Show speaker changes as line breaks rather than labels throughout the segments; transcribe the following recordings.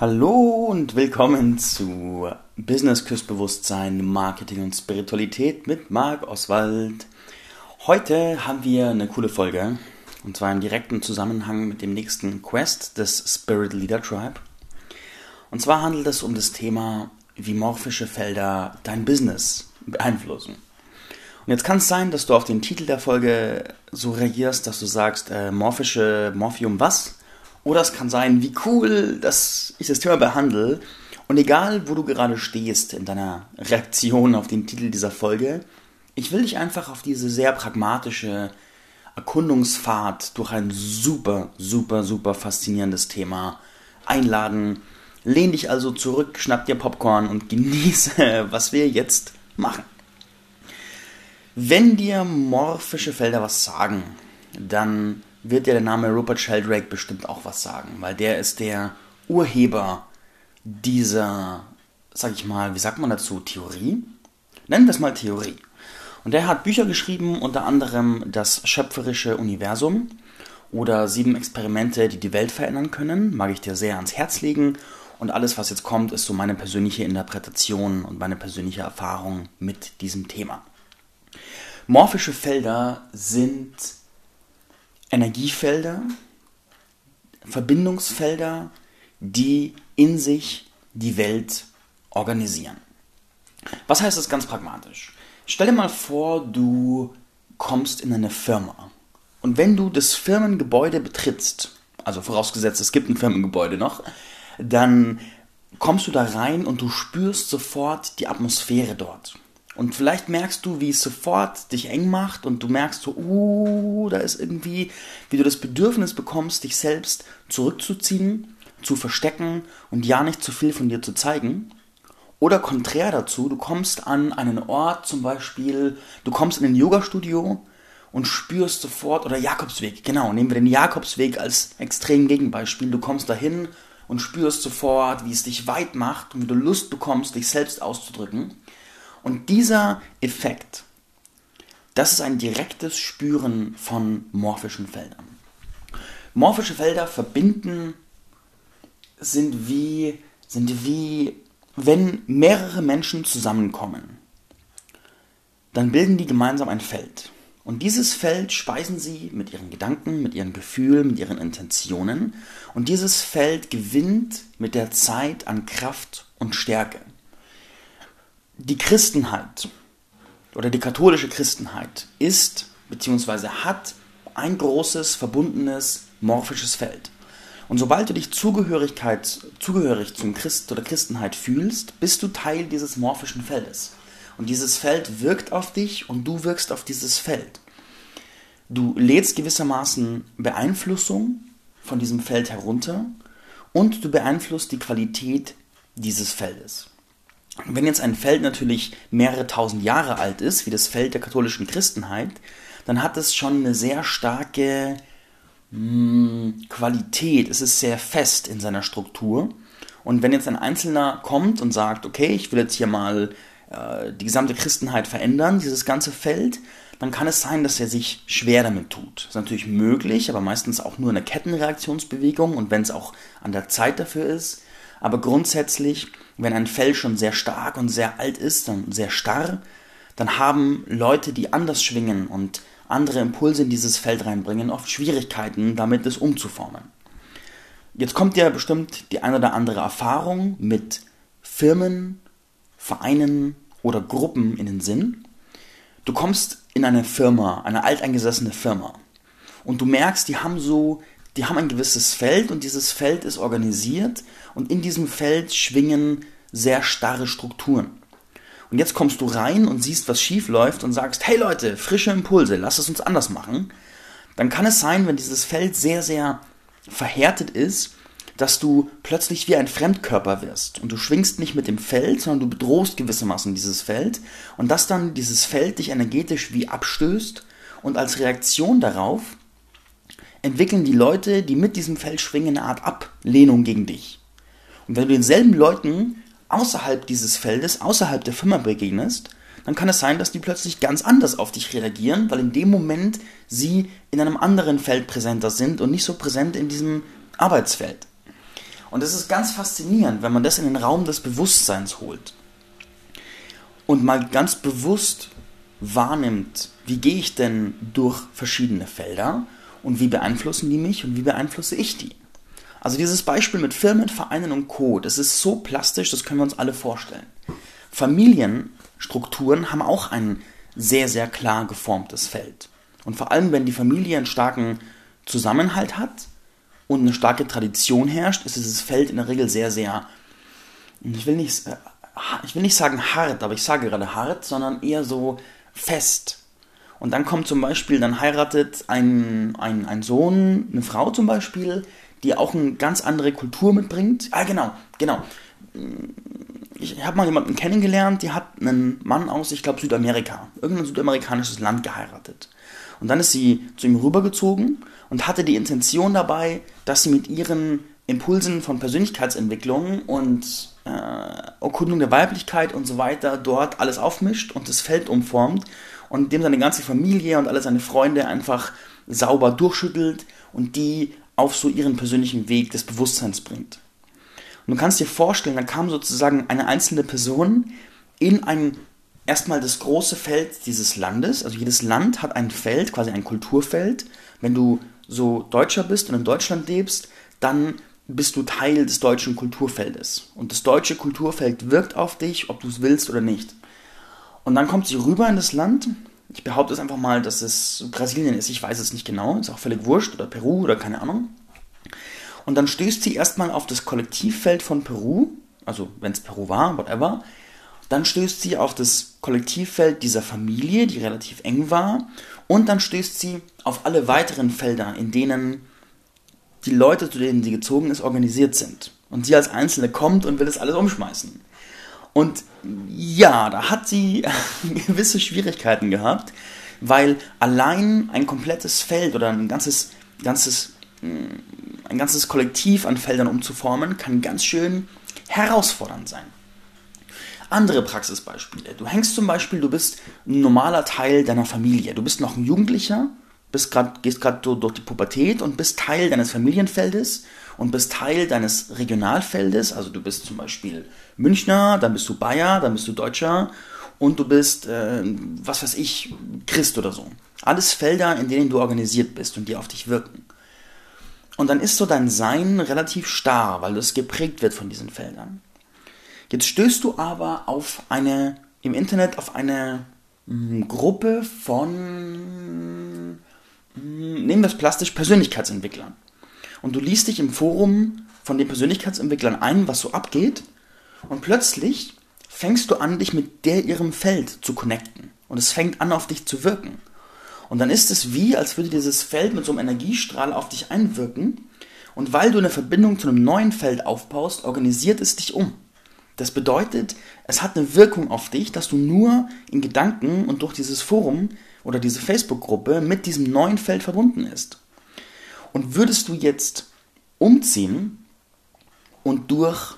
Hallo und willkommen zu Business Küssbewusstsein, Marketing und Spiritualität mit Marc Oswald. Heute haben wir eine coole Folge und zwar im direkten Zusammenhang mit dem nächsten Quest des Spirit Leader Tribe. Und zwar handelt es um das Thema, wie morphische Felder dein Business beeinflussen. Und jetzt kann es sein, dass du auf den Titel der Folge so reagierst, dass du sagst, äh, morphische, Morphium was? Oder es kann sein, wie cool, dass ich das Thema behandle. Und egal, wo du gerade stehst in deiner Reaktion auf den Titel dieser Folge, ich will dich einfach auf diese sehr pragmatische Erkundungsfahrt durch ein super, super, super faszinierendes Thema einladen. Lehn dich also zurück, schnapp dir Popcorn und genieße, was wir jetzt machen. Wenn dir morphische Felder was sagen, dann wird dir der Name Rupert Sheldrake bestimmt auch was sagen, weil der ist der Urheber dieser, sag ich mal, wie sagt man dazu, Theorie? Nennen wir es mal Theorie. Und der hat Bücher geschrieben, unter anderem Das schöpferische Universum oder Sieben Experimente, die die Welt verändern können. Mag ich dir sehr ans Herz legen. Und alles, was jetzt kommt, ist so meine persönliche Interpretation und meine persönliche Erfahrung mit diesem Thema. Morphische Felder sind Energiefelder, Verbindungsfelder, die in sich die Welt organisieren. Was heißt das ganz pragmatisch? Stell dir mal vor, du kommst in eine Firma. Und wenn du das Firmengebäude betrittst, also vorausgesetzt, es gibt ein Firmengebäude noch, dann kommst du da rein und du spürst sofort die Atmosphäre dort. Und vielleicht merkst du, wie es sofort dich eng macht und du merkst so, uh, da ist irgendwie, wie du das Bedürfnis bekommst, dich selbst zurückzuziehen, zu verstecken und ja nicht zu viel von dir zu zeigen. Oder konträr dazu, du kommst an einen Ort, zum Beispiel, du kommst in ein Yoga-Studio und spürst sofort, oder Jakobsweg, genau, nehmen wir den Jakobsweg als extrem Gegenbeispiel. Du kommst dahin und spürst sofort, wie es dich weit macht und wie du Lust bekommst, dich selbst auszudrücken. Und dieser Effekt, das ist ein direktes Spüren von morphischen Feldern. Morphische Felder verbinden sind wie, sind wie, wenn mehrere Menschen zusammenkommen, dann bilden die gemeinsam ein Feld. Und dieses Feld speisen sie mit ihren Gedanken, mit ihren Gefühlen, mit ihren Intentionen. Und dieses Feld gewinnt mit der Zeit an Kraft und Stärke die Christenheit oder die katholische Christenheit ist bzw. hat ein großes, verbundenes, morphisches Feld. Und sobald du dich Zugehörigkeit, zugehörig zum Christ oder Christenheit fühlst, bist du Teil dieses morphischen Feldes. Und dieses Feld wirkt auf dich und du wirkst auf dieses Feld. Du lädst gewissermaßen Beeinflussung von diesem Feld herunter und du beeinflusst die Qualität dieses Feldes. Wenn jetzt ein Feld natürlich mehrere tausend Jahre alt ist, wie das Feld der katholischen Christenheit, dann hat es schon eine sehr starke mh, hm, Qualität. Es ist sehr fest in seiner Struktur. Und wenn jetzt ein Einzelner kommt und sagt, okay, ich will jetzt hier mal äh, die gesamte Christenheit verändern, dieses ganze Feld, dann kann es sein, dass er sich schwer damit tut. Das ist natürlich möglich, aber meistens auch nur eine Kettenreaktionsbewegung und wenn es auch an der Zeit dafür ist. Aber grundsätzlich wenn ein Fell schon sehr stark und sehr alt ist, dann sehr starr, dann haben Leute, die anders schwingen und andere Impulse in dieses Feld reinbringen, oft Schwierigkeiten, damit es umzuformen. Jetzt kommt ja bestimmt die eine oder andere Erfahrung mit Firmen, Vereinen oder Gruppen in den Sinn. Du kommst in eine Firma, eine alteingesessene Firma, und du merkst, die haben so die haben ein gewisses Feld und dieses Feld ist organisiert und in diesem Feld schwingen sehr starre Strukturen. Und jetzt kommst du rein und siehst, was schief läuft und sagst, hey Leute, frische Impulse, lass es uns anders machen. Dann kann es sein, wenn dieses Feld sehr, sehr verhärtet ist, dass du plötzlich wie ein Fremdkörper wirst und du schwingst nicht mit dem Feld, sondern du bedrohst gewissermaßen dieses Feld und dass dann dieses Feld dich energetisch wie abstößt und als Reaktion darauf entwickeln die Leute, die mit diesem Feld schwingen, eine Art Ablehnung gegen dich. Und wenn du denselben Leuten außerhalb dieses Feldes, außerhalb der Firma begegnest, dann kann es sein, dass die plötzlich ganz anders auf dich reagieren, weil in dem Moment sie in einem anderen Feld präsenter sind und nicht so präsent in diesem Arbeitsfeld. Und das ist ganz faszinierend, wenn man das in den Raum des Bewusstseins holt und mal ganz bewusst wahrnimmt, wie gehe ich denn durch verschiedene Felder und wie beeinflussen die mich und wie beeinflusse ich die. Also dieses Beispiel mit Firmen, Vereinen und Co., das ist so plastisch, das können wir uns alle vorstellen. Familienstrukturen haben auch ein sehr, sehr klar geformtes Feld. Und vor allem, wenn die Familie einen starken Zusammenhalt hat und eine starke Tradition herrscht, ist dieses Feld in der Regel sehr, sehr, ich will nicht, äh, ich will nicht sagen hart, aber ich sage gerade hart, sondern eher so fest. Und dann kommt zum Beispiel, dann heiratet ein, ein, ein Sohn, eine Frau zum Beispiel, die auch eine ganz andere Kultur mitbringt. Ah, genau, genau. Ich habe mal jemanden kennengelernt, die hat einen Mann aus, ich glaube, Südamerika, irgendein südamerikanisches Land geheiratet. Und dann ist sie zu ihm rübergezogen und hatte die Intention dabei, dass sie mit ihren Impulsen von Persönlichkeitsentwicklung und äh, Erkundung der Weiblichkeit und so weiter dort alles aufmischt und das Feld umformt und dem seine ganze Familie und alle seine Freunde einfach sauber durchschüttelt und die auf so ihren persönlichen Weg des Bewusstseins bringt. Und du kannst dir vorstellen, da kam sozusagen eine einzelne Person in ein erstmal das große Feld dieses Landes, also jedes Land hat ein Feld, quasi ein Kulturfeld. Wenn du so Deutscher bist und in Deutschland lebst, dann bist du Teil des deutschen Kulturfeldes. Und das deutsche Kulturfeld wirkt auf dich, ob du es willst oder nicht. Und dann kommt sie rüber in das Land. Ich behaupte es einfach mal, dass es Brasilien ist. Ich weiß es nicht genau. Ist auch völlig wurscht. Oder Peru oder keine Ahnung. Und dann stößt sie erstmal auf das Kollektivfeld von Peru. Also, wenn es Peru war, whatever. Dann stößt sie auf das Kollektivfeld dieser Familie, die relativ eng war. Und dann stößt sie auf alle weiteren Felder, in denen die Leute, zu denen sie gezogen ist, organisiert sind. Und sie als Einzelne kommt und will das alles umschmeißen. Und ja, da hat sie gewisse Schwierigkeiten gehabt, weil allein ein komplettes Feld oder ein ganzes, ganzes, mm, ein ganzes Kollektiv an Feldern umzuformen, kann ganz schön herausfordernd sein. Andere Praxisbeispiele. Du hängst zum Beispiel, du bist ein normaler Teil deiner Familie. Du bist noch ein Jugendlicher, bist grad, gehst gerade durch die Pubertät und bist Teil deines Familienfeldes und bist Teil deines Regionalfeldes. Also du bist zum Beispiel Münchner, dann bist du Bayer, dann bist du Deutscher und du bist, äh, was weiß ich, Christ oder so. Alles Felder, in denen du organisiert bist und die auf dich wirken. Und dann ist so dein Sein relativ starr, weil es geprägt wird von diesen Feldern. Jetzt stößt du aber auf eine, im Internet auf eine mh, hm, Gruppe von, mh, hm, nehmen wir es plastisch, Persönlichkeitsentwicklern und du liest dich im Forum von den Persönlichkeitsentwicklern ein, was so abgeht und plötzlich fängst du an, dich mit der ihrem Feld zu connecten und es fängt an, auf dich zu wirken. Und dann ist es wie, als würde dieses Feld mit so einem Energiestrahl auf dich einwirken und weil du eine Verbindung zu einem neuen Feld aufbaust, organisiert es dich um. Das bedeutet, es hat eine Wirkung auf dich, dass du nur in Gedanken und durch dieses Forum oder diese Facebook-Gruppe mit diesem neuen Feld verbunden ist. Und würdest du jetzt umziehen und durch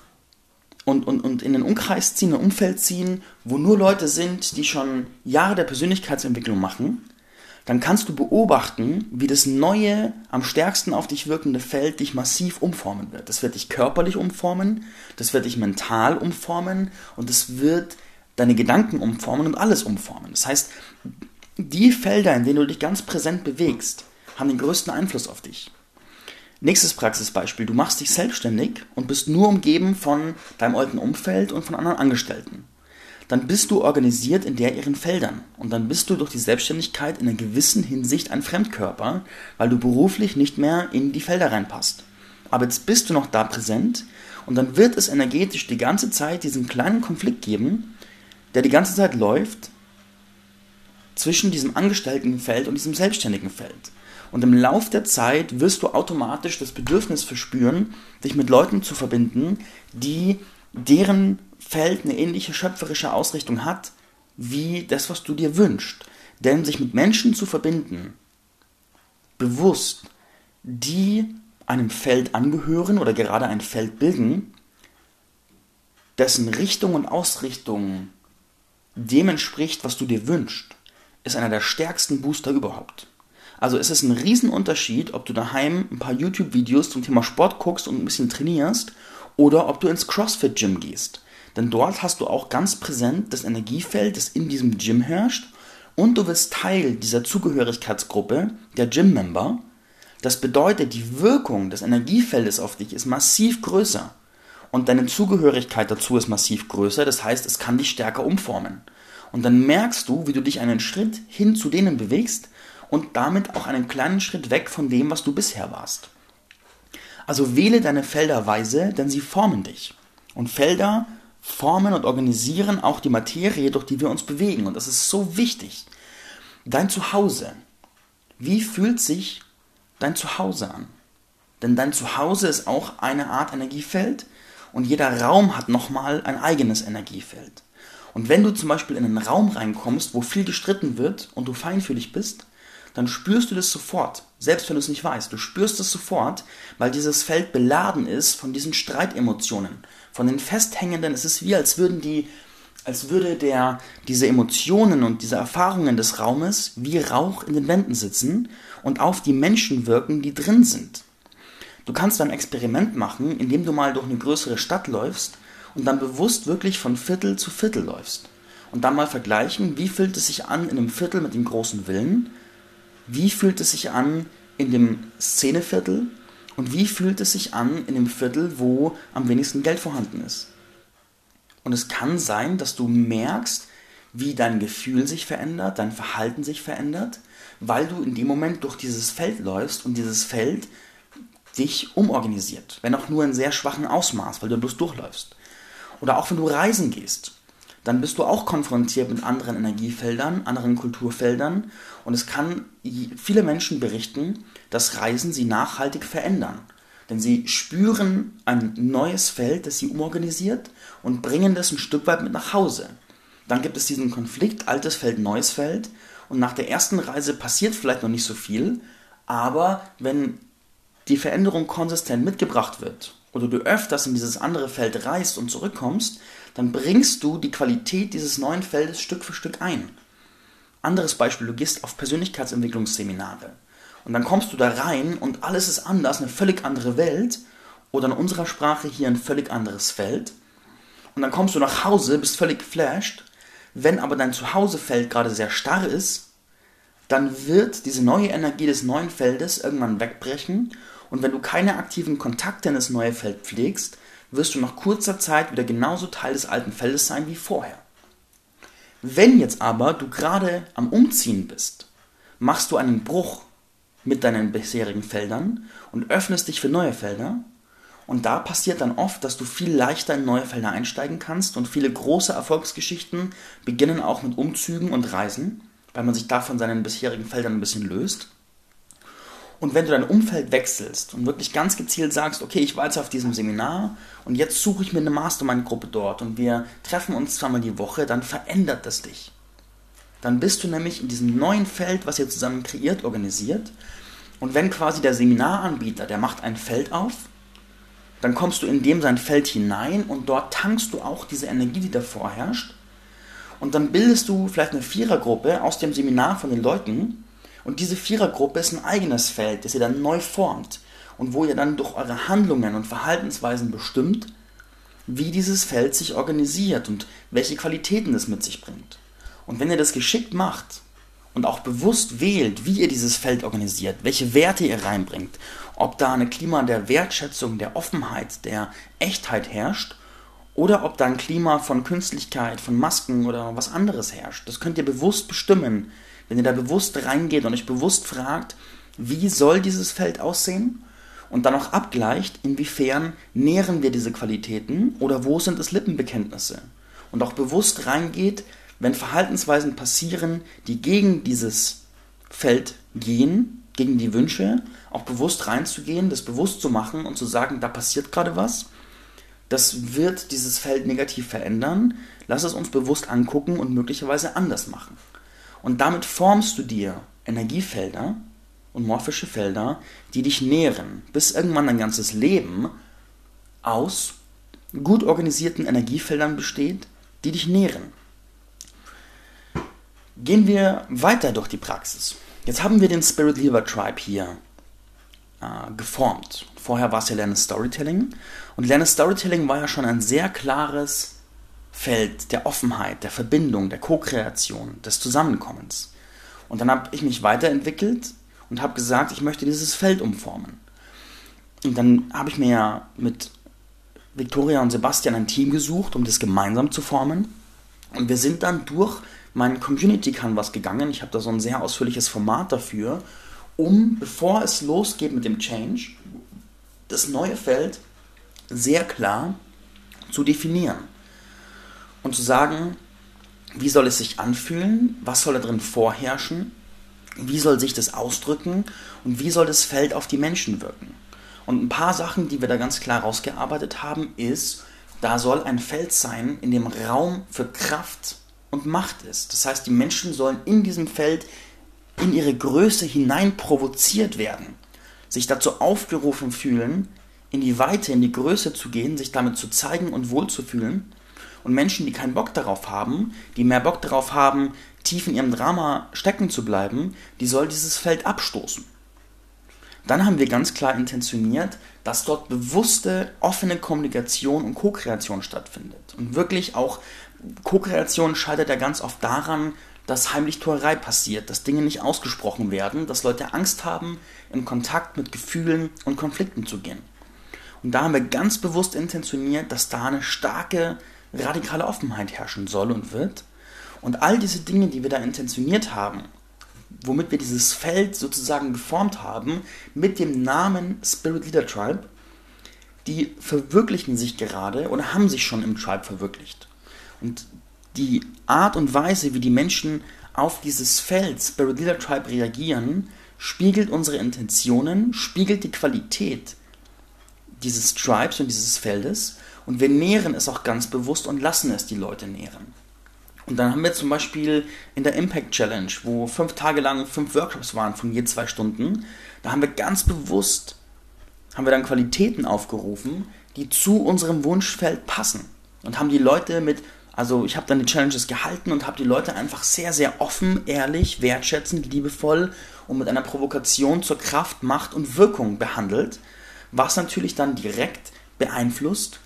und, und, und in den Umkreis ziehen, ein Umfeld ziehen, wo nur Leute sind, die schon Jahre der Persönlichkeitsentwicklung machen, dann kannst du beobachten, wie das neue, am stärksten auf dich wirkende Feld dich massiv umformen wird. Das wird dich körperlich umformen, das wird dich mental umformen und es wird deine Gedanken umformen und alles umformen. Das heißt, die Felder, in denen du dich ganz präsent bewegst, haben den größten Einfluss auf dich. Nächstes Praxisbeispiel. Du machst dich selbstständig und bist nur umgeben von deinem alten Umfeld und von anderen Angestellten. Dann bist du organisiert in der ihren Feldern und dann bist du durch die Selbstständigkeit in einer gewissen Hinsicht ein Fremdkörper, weil du beruflich nicht mehr in die Felder reinpasst. Aber jetzt bist du noch da präsent und dann wird es energetisch die ganze Zeit diesen kleinen Konflikt geben, der die ganze Zeit läuft zwischen diesem angestellten Feld und diesem selbstständigen Feld. Und im Lauf der Zeit wirst du automatisch das Bedürfnis verspüren, dich mit Leuten zu verbinden, die deren Feld eine ähnliche schöpferische Ausrichtung hat, wie das, was du dir wünschst. Denn sich mit Menschen zu verbinden, bewusst, die einem Feld angehören oder gerade ein Feld bilden, dessen Richtung und Ausrichtung dem entspricht, was du dir wünschst, ist einer der stärksten Booster überhaupt. Also es ist ein Riesenunterschied, ob du daheim ein paar YouTube-Videos zum Thema Sport guckst und ein bisschen trainierst oder ob du ins CrossFit-Gym gehst. Denn dort hast du auch ganz präsent das Energiefeld, das in diesem Gym herrscht und du bist Teil dieser Zugehörigkeitsgruppe, der Gym-Member. Das bedeutet, die Wirkung des Energiefeldes auf dich ist massiv größer und deine Zugehörigkeit dazu ist massiv größer. Das heißt, es kann dich stärker umformen. Und dann merkst du, wie du dich einen Schritt hin zu denen bewegst und damit auch einen kleinen Schritt weg von dem, was du bisher warst. Also wähle deine Felder weise, denn sie formen dich. Und Felder formen und organisieren auch die Materie, durch die wir uns bewegen. Und das ist so wichtig. Dein Zuhause. Wie fühlt sich dein Zuhause an? Denn dein Zuhause ist auch eine Art Energiefeld und jeder Raum hat nochmal ein eigenes Energiefeld. Und wenn du zum Beispiel in einen Raum reinkommst, wo viel gestritten wird und du feinfühlig bist, dann spürst du das sofort, selbst wenn du es nicht weißt. Du spürst es sofort, weil dieses Feld beladen ist von diesen Streitemotionen, von den festhängenden. Es ist wie, als würden die, als würde der, diese Emotionen und diese Erfahrungen des Raumes wie Rauch in den Wänden sitzen und auf die Menschen wirken, die drin sind. Du kannst ein Experiment machen, indem du mal durch eine größere Stadt läufst und dann bewusst wirklich von Viertel zu Viertel läufst. Und dann mal vergleichen, wie fühlt es sich an in einem Viertel mit dem großen Willen wie fühlt es sich an in dem Szeneviertel und wie fühlt es sich an in dem Viertel, wo am wenigsten Geld vorhanden ist. Und es kann sein, dass du merkst, wie dein Gefühl sich verändert, dein Verhalten sich verändert, weil du in dem Moment durch dieses Feld läufst und dieses Feld dich umorganisiert, wenn auch nur in sehr schwachen Ausmaß, weil du bloß durchläufst. Oder auch wenn du reisen gehst dann bist du auch konfrontiert mit anderen Energiefeldern, anderen Kulturfeldern. Und es kann viele Menschen berichten, dass Reisen sie nachhaltig verändern. Denn sie spüren ein neues Feld, das sie umorganisiert und bringen das ein Stück weit mit nach Hause. Dann gibt es diesen Konflikt, altes Feld, neues Feld. Und nach der ersten Reise passiert vielleicht noch nicht so viel, aber wenn die Veränderung konsistent mitgebracht wird oder du öfters in dieses andere Feld reist und zurückkommst, dann bringst du die Qualität dieses neuen Feldes Stück für Stück ein. Anderes Beispiel, du gehst auf Persönlichkeitsentwicklungsseminare und dann kommst du da rein und alles ist anders, eine völlig andere Welt oder in unserer Sprache hier ein völlig anderes Feld. Und dann kommst du nach Hause, bist völlig geflasht. Wenn aber dein Zuhausefeld gerade sehr starr ist, dann wird diese neue Energie des neuen Feldes irgendwann wegbrechen. Und wenn du keine aktiven Kontakte in das neue Feld pflegst, wirst du nach kurzer Zeit wieder genauso Teil des alten Feldes sein wie vorher. Wenn jetzt aber du gerade am Umziehen bist, machst du einen Bruch mit deinen bisherigen Feldern und öffnest dich für neue Felder. Und da passiert dann oft, dass du viel leichter in neue Felder einsteigen kannst und viele große Erfolgsgeschichten beginnen auch mit Umzügen und Reisen, weil man sich da von seinen bisherigen Feldern ein bisschen löst. Und wenn du dein Umfeld wechselst und wirklich ganz gezielt sagst, okay, ich war jetzt auf diesem Seminar und jetzt suche ich mir eine Mastermind-Gruppe dort und wir treffen uns zweimal die Woche, dann verändert das dich. Dann bist du nämlich in diesem neuen Feld, was ihr zusammen kreiert, organisiert. Und wenn quasi der Seminaranbieter, der macht ein Feld auf, dann kommst du in dem sein Feld hinein und dort tankst du auch diese Energie, die davor herrscht. Und dann bildest du vielleicht eine Vierergruppe aus dem Seminar von den Leuten, und diese Vierergruppe ist ein eigenes Feld, das ihr dann neu formt und wo ihr dann durch eure Handlungen und Verhaltensweisen bestimmt, wie dieses Feld sich organisiert und welche Qualitäten es mit sich bringt. Und wenn ihr das geschickt macht und auch bewusst wählt, wie ihr dieses Feld organisiert, welche Werte ihr reinbringt, ob da ein Klima der Wertschätzung, der Offenheit, der Echtheit herrscht oder ob da ein Klima von Künstlichkeit, von Masken oder was anderes herrscht, das könnt ihr bewusst bestimmen, wenn ihr da bewusst reingeht und euch bewusst fragt, wie soll dieses Feld aussehen? Und dann auch abgleicht, inwiefern nähren wir diese Qualitäten oder wo sind es Lippenbekenntnisse? Und auch bewusst reingeht, wenn Verhaltensweisen passieren, die gegen dieses Feld gehen, gegen die Wünsche, auch bewusst reinzugehen, das bewusst zu machen und zu sagen, da passiert gerade was. Das wird dieses Feld negativ verändern. Lass es uns bewusst angucken und möglicherweise anders machen. Und damit formst du dir Energiefelder und morphische Felder, die dich nähren, bis irgendwann dein ganzes Leben aus gut organisierten Energiefeldern besteht, die dich nähren. Gehen wir weiter durch die Praxis. Jetzt haben wir den Spirit Leader Tribe hier äh, geformt. Vorher war es ja Lernen Storytelling. Und Lernen Storytelling war ja schon ein sehr klares Feld der Offenheit, der Verbindung, der Co-Kreation, des Zusammenkommens. Und dann habe ich mich weiterentwickelt und habe gesagt, ich möchte dieses Feld umformen. Und dann habe ich mir ja mit Victoria und Sebastian ein Team gesucht, um das gemeinsam zu formen. Und wir sind dann durch meinen Community Canvas gegangen. Ich habe da so ein sehr ausführliches Format dafür, um, bevor es losgeht mit dem Change, das neue Feld sehr klar zu definieren und zu sagen, wie soll es sich anfühlen, was soll da drin vorherrschen, wie soll sich das ausdrücken und wie soll das Feld auf die Menschen wirken. Und ein paar Sachen, die wir da ganz klar rausgearbeitet haben, ist, da soll ein Feld sein, in dem Raum für Kraft und Macht ist. Das heißt, die Menschen sollen in diesem Feld in ihre Größe hinein provoziert werden, sich dazu aufgerufen fühlen, in die Weite, in die Größe zu gehen, sich damit zu zeigen und wohlzufühlen. Und Menschen, die keinen Bock darauf haben, die mehr Bock darauf haben, tief in ihrem Drama stecken zu bleiben, die soll dieses Feld abstoßen. Dann haben wir ganz klar intentioniert, dass dort bewusste, offene Kommunikation und Co-Kreation stattfindet. Und wirklich auch Co-Kreation scheitert ja ganz oft daran, dass Heimlichtuerei passiert, dass Dinge nicht ausgesprochen werden, dass Leute Angst haben, in Kontakt mit Gefühlen und Konflikten zu gehen. Und da haben wir ganz bewusst intentioniert, dass da eine starke, radikale Offenheit herrschen soll und wird. Und all diese Dinge, die wir da intentioniert haben, womit wir dieses Feld sozusagen geformt haben, mit dem Namen Spirit Leader Tribe, die verwirklichen sich gerade oder haben sich schon im Tribe verwirklicht. Und die Art und Weise, wie die Menschen auf dieses Feld Spirit Leader Tribe reagieren, spiegelt unsere Intentionen, spiegelt die Qualität dieses Tribes und dieses Feldes und wir nähren es auch ganz bewusst und lassen es die Leute nähren. Und dann haben wir zum Beispiel in der Impact Challenge, wo fünf Tage lang fünf Workshops waren von je zwei Stunden, da haben wir ganz bewusst, haben wir dann Qualitäten aufgerufen, die zu unserem Wunschfeld passen. Und haben die Leute mit, also ich habe dann die Challenges gehalten und habe die Leute einfach sehr, sehr offen, ehrlich, wertschätzend, liebevoll und mit einer Provokation zur Kraft, Macht und Wirkung behandelt, was natürlich dann direkt beeinflusst,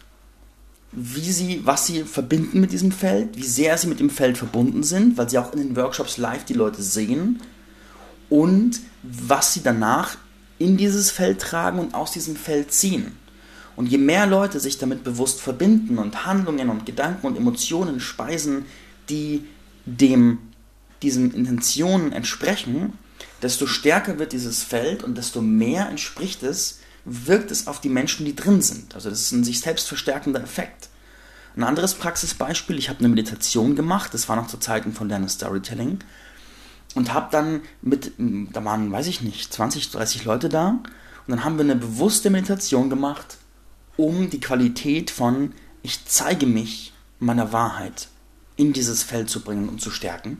wie sie, was sie verbinden mit diesem Feld, wie sehr sie mit dem Feld verbunden sind, weil sie auch in den Workshops live die Leute sehen und was sie danach in dieses Feld tragen und aus diesem Feld ziehen. Und je mehr Leute sich damit bewusst verbinden und Handlungen und Gedanken und Emotionen speisen, die dem diesen Intentionen entsprechen, desto stärker wird dieses Feld und desto mehr entspricht es wirkt es auf die Menschen, die drin sind. Also das ist ein sich selbst verstärkender Effekt. Ein anderes Praxisbeispiel, ich habe eine Meditation gemacht, das war noch zu Zeiten von Lerne Storytelling und habe dann mit, da waren, weiß ich nicht, 20, 30 Leute da und dann haben wir eine bewusste Meditation gemacht, um die Qualität von ich zeige mich meiner Wahrheit in dieses Feld zu bringen und zu stärken.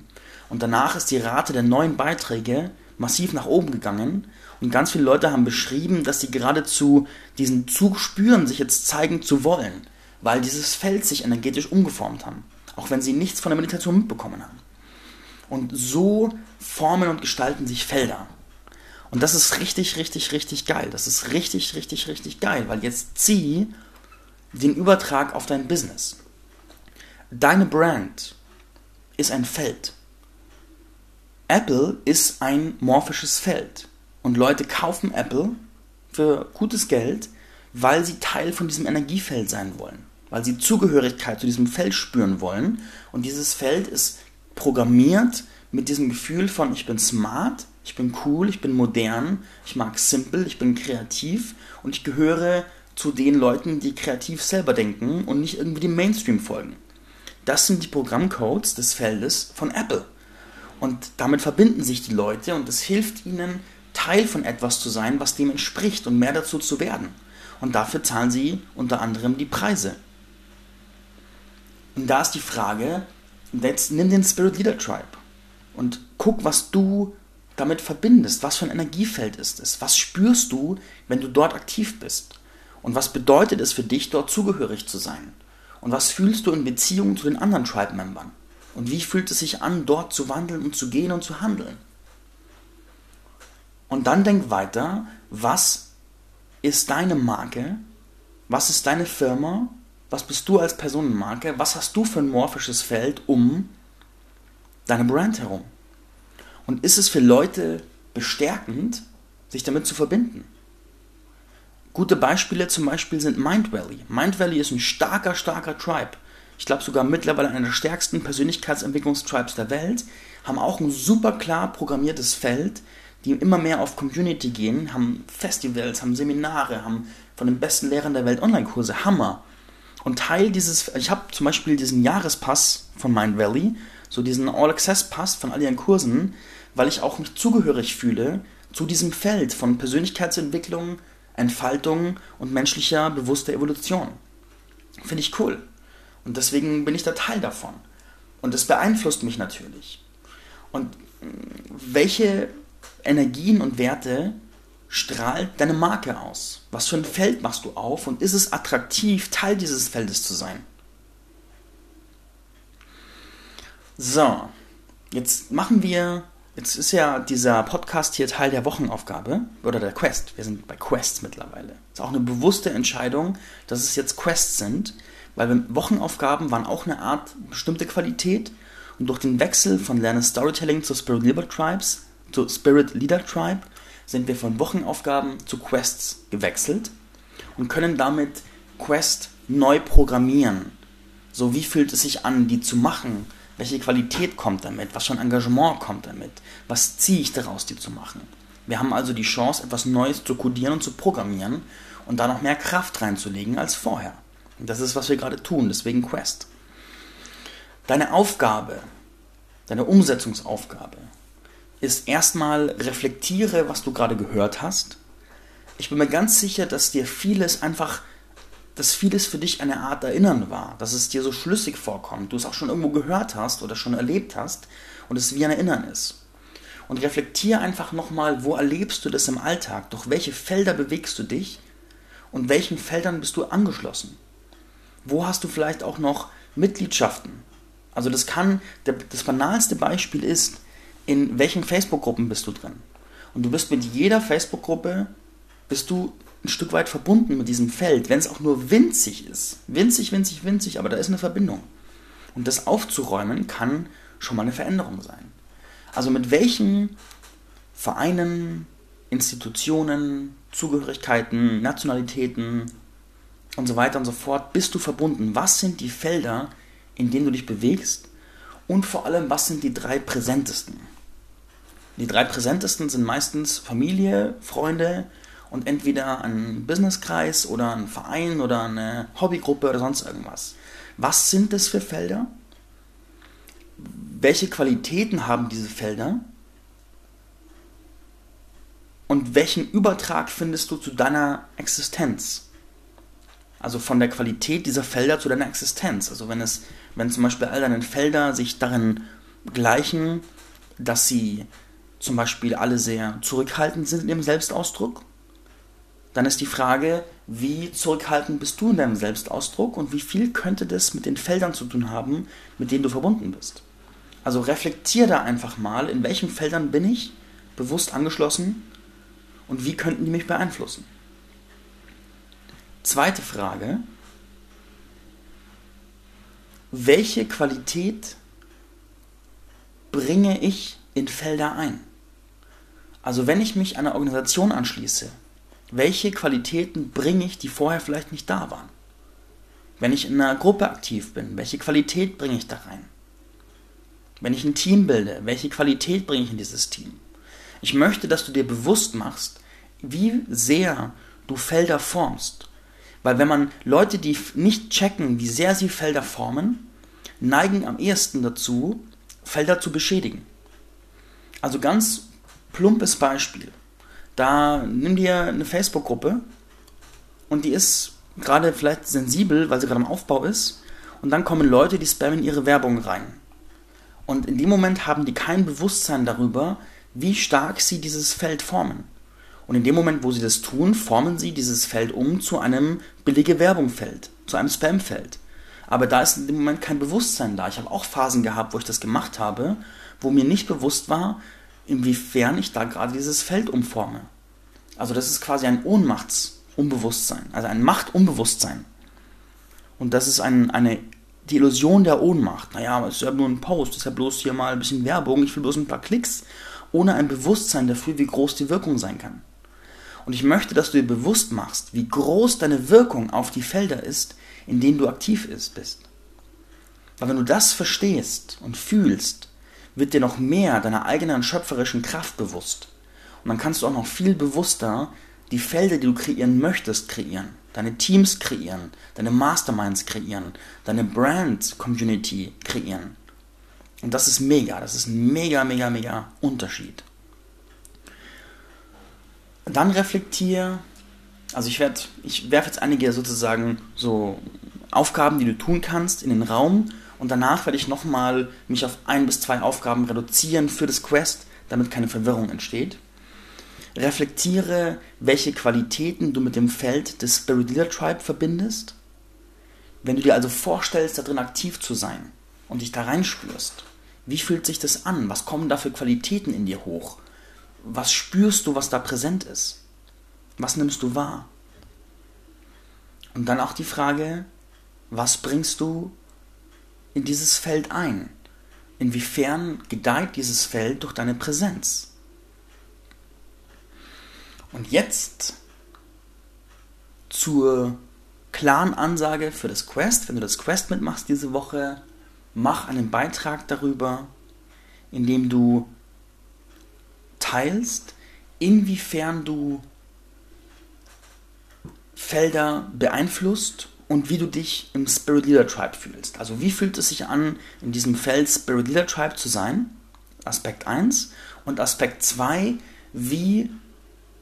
Und danach ist die Rate der neuen Beiträge massiv nach oben gegangen und ganz viele Leute haben beschrieben, dass sie geradezu diesen Zug spüren, sich jetzt zeigen zu wollen, weil dieses Feld sich energetisch umgeformt haben, auch wenn sie nichts von der Meditation mitbekommen haben. Und so formen und gestalten sich Felder. Und das ist richtig, richtig, richtig geil. Das ist richtig, richtig, richtig geil, weil jetzt zieh den Übertrag auf dein Business. Deine Brand ist ein Feld. Apple ist ein morphisches Feld. Und Leute kaufen Apple für gutes Geld, weil sie Teil von diesem Energiefeld sein wollen. Weil sie Zugehörigkeit zu diesem Feld spüren wollen. Und dieses Feld ist programmiert mit diesem Gefühl von, ich bin smart, ich bin cool, ich bin modern, ich mag simple, ich bin kreativ und ich gehöre zu den Leuten, die kreativ selber denken und nicht irgendwie dem Mainstream folgen. Das sind die Programmcodes des Feldes von Apple. Und damit verbinden sich die Leute und es hilft ihnen, Teil von etwas zu sein, was dem entspricht und mehr dazu zu werden. Und dafür zahlen sie unter anderem die Preise. Und da ist die Frage, jetzt nimm den Spirit Leader Tribe und guck, was du damit verbindest. Was für ein Energiefeld ist es? Was spürst du, wenn du dort aktiv bist? Und was bedeutet es für dich, dort zugehörig zu sein? Und was fühlst du in Beziehung zu den anderen Tribe-Membern? Und wie fühlt es sich an, dort zu wandeln und zu gehen und zu handeln? Und dann denk weiter, was ist deine Marke? Was ist deine Firma? Was bist du als Personenmarke? Was hast du für ein morphisches Feld um deine Brand herum? Und ist es für Leute bestärkend, sich damit zu verbinden? Gute Beispiele zum Beispiel sind Mind Valley. Mind Valley ist ein starker, starker Tribe. Ich glaube sogar mittlerweile einer der stärksten Persönlichkeitsentwicklungstribes der Welt. Haben auch ein super klar programmiertes Feld, die immer mehr auf Community gehen, haben Festivals, haben Seminare, haben von den besten Lehrern der Welt Online-Kurse. Hammer. Und Teil dieses, ich habe zum Beispiel diesen Jahrespass von Mind Valley, so diesen All-Access-Pass von all ihren Kursen, weil ich auch mich zugehörig fühle zu diesem Feld von Persönlichkeitsentwicklung, Entfaltung und menschlicher bewusster Evolution. Finde ich cool. Und deswegen bin ich da Teil davon. Und das beeinflusst mich natürlich. Und welche Energien und Werte strahlt deine Marke aus? Was für ein Feld machst du auf und ist es attraktiv, Teil dieses Feldes zu sein? So, jetzt machen wir, jetzt ist ja dieser Podcast hier Teil der Wochenaufgabe oder der Quest. Wir sind bei Quests mittlerweile. Ist auch eine bewusste Entscheidung, dass es jetzt Quests sind, weil Wochenaufgaben waren auch eine Art bestimmte Qualität und durch den Wechsel von Lerne Storytelling zu Spirit Leader Tribes, zu Spirit Leader Tribe, sind wir von Wochenaufgaben zu Quests gewechselt und können damit Quest neu programmieren. So, wie fühlt es sich an, die zu machen? Welche Qualität kommt damit? Was für ein Engagement kommt damit? Was ziehe ich daraus, die zu machen? Wir haben also die Chance, etwas Neues zu codieren und zu programmieren und da noch mehr Kraft reinzulegen als vorher. Das ist, was wir gerade tun, deswegen Quest. Deine Aufgabe, deine Umsetzungsaufgabe ist erstmal reflektiere, was du gerade gehört hast. Ich bin mir ganz sicher, dass dir vieles einfach, dass vieles für dich eine Art Erinnern war, dass es dir so schlüssig vorkommt, du es auch schon irgendwo gehört hast oder schon erlebt hast und es wie ein Erinnern ist. Und reflektiere einfach nochmal, wo erlebst du das im Alltag, durch welche Felder bewegst du dich und welchen Feldern bist du angeschlossen. Wo hast du vielleicht auch noch Mitgliedschaften? Also das kann, das banalste Beispiel ist, in welchen Facebook-Gruppen bist du drin? Und du bist mit jeder Facebook-Gruppe, bist du ein Stück weit verbunden mit diesem Feld, wenn es auch nur winzig ist. Winzig, winzig, winzig, aber da ist eine Verbindung. Und das aufzuräumen kann schon mal eine Veränderung sein. Also mit welchen Vereinen, Institutionen, Zugehörigkeiten, Nationalitäten und so weiter und so fort bist du verbunden? Was sind die Felder, in denen du dich bewegst? Und vor allem, was sind die drei präsentesten? Die drei präsentesten sind meistens Familie, Freunde und entweder ein Businesskreis oder ein Verein oder eine Hobbygruppe oder sonst irgendwas. Was sind das für Felder? Welche Qualitäten haben diese Felder? Und welchen Übertrag findest du zu deiner Existenz? Also von der Qualität dieser Felder zu deiner Existenz. Also wenn es, wenn zum Beispiel all deine Felder sich darin gleichen, dass sie zum Beispiel alle sehr zurückhaltend sind in ihrem Selbstausdruck, dann ist die Frage, wie zurückhaltend bist du in deinem Selbstausdruck und wie viel könnte das mit den Feldern zu tun haben, mit denen du verbunden bist. Also reflektier da einfach mal, in welchen Feldern bin ich bewusst angeschlossen und wie könnten die mich beeinflussen. Zweite Frage, welche Qualität bringe ich in Felder ein? Also wenn ich mich einer Organisation anschließe, welche Qualitäten bringe ich, die vorher vielleicht nicht da waren? Wenn ich in einer Gruppe aktiv bin, welche Qualität bringe ich da rein? Wenn ich ein Team bilde, welche Qualität bringe ich in dieses Team? Ich möchte, dass du dir bewusst machst, wie sehr du Felder formst. Weil wenn man Leute, die nicht checken, wie sehr sie Felder formen, neigen am ehesten dazu, Felder zu beschädigen. Also ganz plumpes Beispiel. Da nimm dir eine Facebook-Gruppe und die ist gerade vielleicht sensibel, weil sie gerade im Aufbau ist. Und dann kommen Leute, die spammen ihre Werbung rein. Und in dem Moment haben die kein Bewusstsein darüber, wie stark sie dieses Feld formen. Und in dem Moment, wo sie das tun, formen sie dieses Feld um zu einem billige Werbungfeld, zu einem Spamfeld. Aber da ist dem Moment kein Bewusstsein da. Ich habe auch Phasen gehabt, wo ich das gemacht habe, wo mir nicht bewusst war, inwiefern ich da gerade dieses Feld umforme. Also das ist quasi ein Ohnmachtsunbewusstsein, also ein Machtunbewusstsein. Und das ist ein, eine, die Illusion der Ohnmacht. Naja, es ist ja nur ein Post, es ist ja bloß hier mal ein bisschen Werbung, ich will bloß ein paar Klicks, ohne ein Bewusstsein dafür, wie groß die Wirkung sein kann. Und ich möchte, dass du dir bewusst machst, wie groß deine Wirkung auf die Felder ist, in denen du aktiv bist. Weil wenn du das verstehst und fühlst, wird dir noch mehr deiner eigenen schöpferischen Kraft bewusst. Und dann kannst du auch noch viel bewusster die Felder, die du kreieren möchtest, kreieren. Deine Teams kreieren, deine Masterminds kreieren, deine Brand-Community kreieren. Und das ist mega, das ist ein mega, mega, mega Unterschied. Dann reflektier, also ich werde, ich werfe jetzt einige sozusagen so Aufgaben, die du tun kannst, in den Raum und danach werde ich nochmal mich auf ein bis zwei Aufgaben reduzieren für das Quest, damit keine Verwirrung entsteht. Reflektiere, welche Qualitäten du mit dem Feld des Spirit Leader Tribe verbindest. Wenn du dir also vorstellst, da drin aktiv zu sein und dich da reinspürst, wie fühlt sich das an? Was kommen da für Qualitäten in dir hoch? Was spürst du, was da präsent ist? Was nimmst du wahr? Und dann auch die Frage, was bringst du in dieses Feld ein? Inwiefern gedeiht dieses Feld durch deine Präsenz? Und jetzt zur klaren Ansage für das Quest. Wenn du das Quest mitmachst diese Woche, mach einen Beitrag darüber, in dem du teilst, inwiefern du Felder beeinflusst und wie du dich im Spirit Leader Tribe fühlst. Also wie fühlt es sich an, in diesem Feld Spirit Leader Tribe zu sein? Aspekt 1. Und Aspekt 2, wie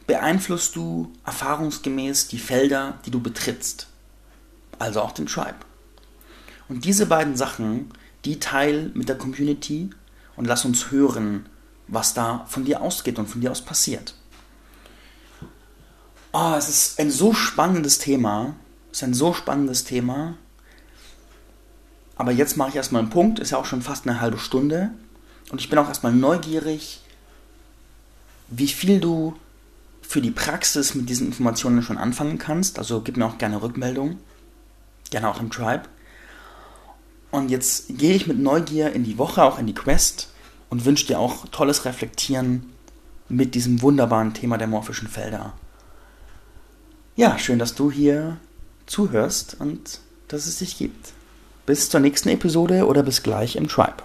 beeinflusst du erfahrungsgemäß die Felder, die du betrittst? Also auch den Tribe. Und diese beiden Sachen, die teil mit der Community und lass uns hören, was da von dir ausgeht und von dir aus passiert. Oh, es ist ein so spannendes Thema ist ein so spannendes Thema. Aber jetzt mache ich erstmal einen Punkt, ist ja auch schon fast eine halbe Stunde. Und ich bin auch erstmal neugierig, wie viel du für die Praxis mit diesen Informationen schon anfangen kannst. Also gib mir auch gerne Rückmeldung. Gerne auch im Tribe. Und jetzt gehe ich mit Neugier in die Woche, auch in die Quest und wünsche dir auch tolles Reflektieren mit diesem wunderbaren Thema der morphischen Felder. Ja, schön, dass du hier zuhörst und dass es dich gibt. Bis zur nächsten Episode oder bis gleich im Tribe.